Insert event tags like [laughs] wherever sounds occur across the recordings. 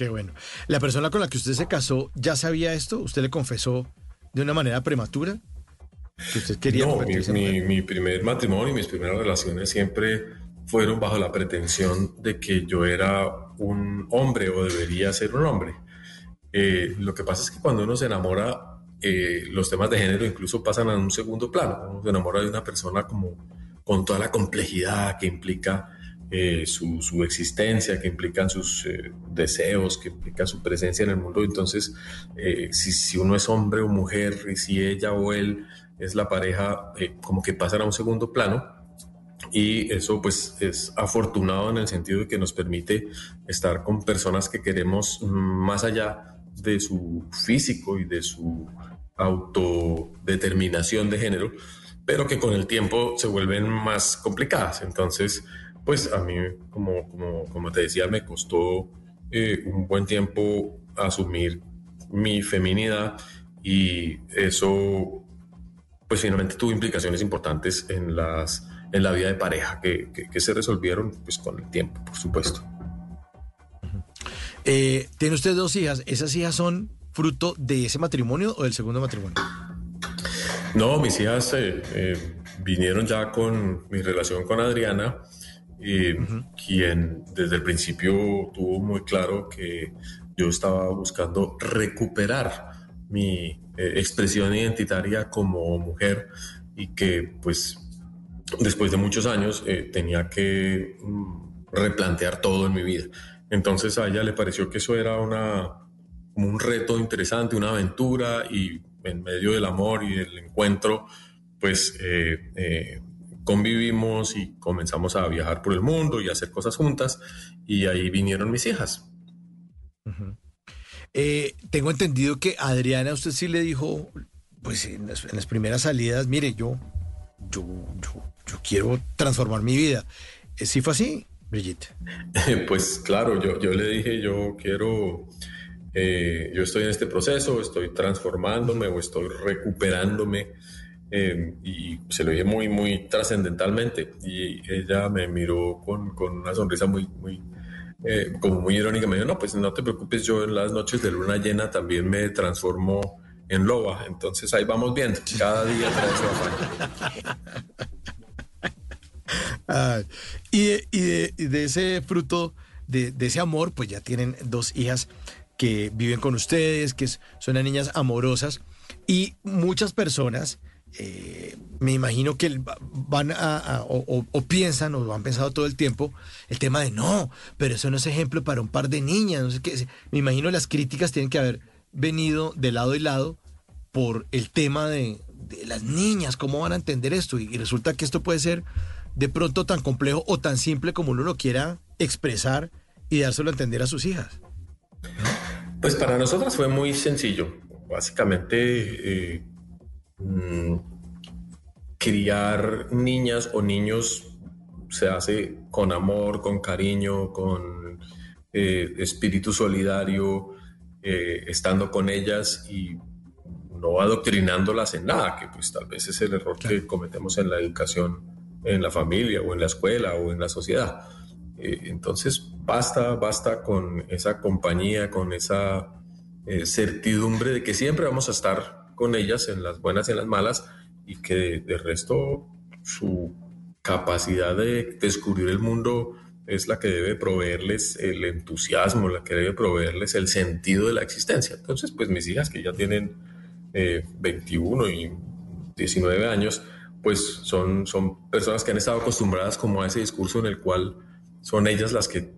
Qué bueno. ¿La persona con la que usted se casó ya sabía esto? ¿Usted le confesó de una manera prematura? Que usted quería no, mi, mi, primer matrimonio y mis primeras relaciones siempre fueron bajo la pretensión de que yo era un hombre o debería ser un hombre. Eh, lo que pasa es que cuando uno se enamora, eh, los temas de género incluso pasan a un segundo plano. Uno se enamora de una persona como con toda la complejidad que implica eh, su, existencia, que implican sus deseos, que implica su presencia en el mundo. Entonces, si, si, uno es hombre o mujer, y si ella o él es la pareja, como que pasan a un segundo plano y eso pues es afortunado en el sentido de que nos permite estar con personas que queremos más allá de su físico y de su autodeterminación de género, pero que con el tiempo se vuelven más complicadas. Entonces, pues a mí, como, como, como te decía, me costó eh, un buen tiempo asumir mi feminidad y eso pues finalmente tuvo implicaciones importantes en las en la vida de pareja que, se resolvieron pues con el tiempo, por supuesto. Eh, tiene usted dos hijas, ¿esas hijas son fruto de ese matrimonio o del segundo matrimonio? No, mis hijas eh, vinieron ya con mi relación con Adriana, quien desde el principio tuvo muy claro que yo estaba buscando recuperar mi expresión identitaria como mujer y que pues después de muchos años, eh, tenía que mm, replantear todo en mi vida. Entonces a ella le pareció que eso era una, un reto interesante, una aventura y en medio del amor y del encuentro, pues eh, eh, convivimos y comenzamos a viajar por el mundo y a hacer cosas juntas y ahí vinieron mis hijas. tengo entendido que Adriana, usted sí le dijo, pues en las, en las primeras salidas, mire, yo, yo, yo yo quiero transformar mi vida. Eh, ¿Sí fue así, Brigitte? [laughs] Pues claro, yo, yo le dije, yo quiero, eh, yo estoy en este proceso, estoy transformándome o estoy recuperándome. Eh, y se lo dije muy, muy trascendentalmente. Y ella me miró con, con una sonrisa muy, muy, como muy irónica. Me dijo, no, pues no te preocupes, yo en las noches de luna llena también me transformo en loba. Entonces ahí vamos viendo, cada día trae su afán. [laughs] y, de, ese fruto, de, ese amor, pues ya tienen dos hijas que viven con ustedes, que son niñas amorosas y muchas personas, eh, me imagino que van a, o, piensan o han pensado todo el tiempo el tema de no, pero eso no es ejemplo para un par de niñas, no sé qué. Me imagino las críticas tienen que haber venido de lado y lado por el tema de, las niñas, cómo van a entender esto y resulta que esto puede ser de pronto tan complejo o tan simple como uno lo quiera expresar y dárselo a entender a sus hijas? Pues para nosotras fue muy sencillo. Básicamente, eh, mm, criar niñas o niños se hace con amor, con cariño, con eh, espíritu solidario, eh, estando con ellas y no adoctrinándolas en nada, que pues tal vez es el error que cometemos en la educación en la familia o en la escuela o en la sociedad. Eh, entonces, basta, basta con esa compañía, con esa certidumbre de que siempre vamos a estar con ellas en las buenas y en las malas y que de, resto su capacidad de descubrir el mundo es la que debe proveerles el entusiasmo, la que debe proveerles el sentido de la existencia. Entonces, pues mis hijas que ya tienen 21 eh, y 19 años, pues son, son personas que han estado acostumbradas como a ese discurso en el cual son ellas las que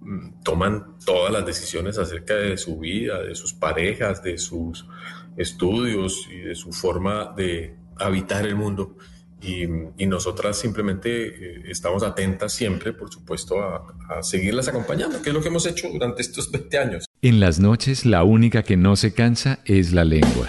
mm, toman todas las decisiones acerca de su vida, de sus parejas, de sus estudios y de su forma de habitar el mundo. Y, nosotras simplemente eh, estamos atentas siempre, por supuesto, a, a seguirlas acompañando, que es lo que hemos hecho durante estos 20 años. En las noches la única que no se cansa es la lengua.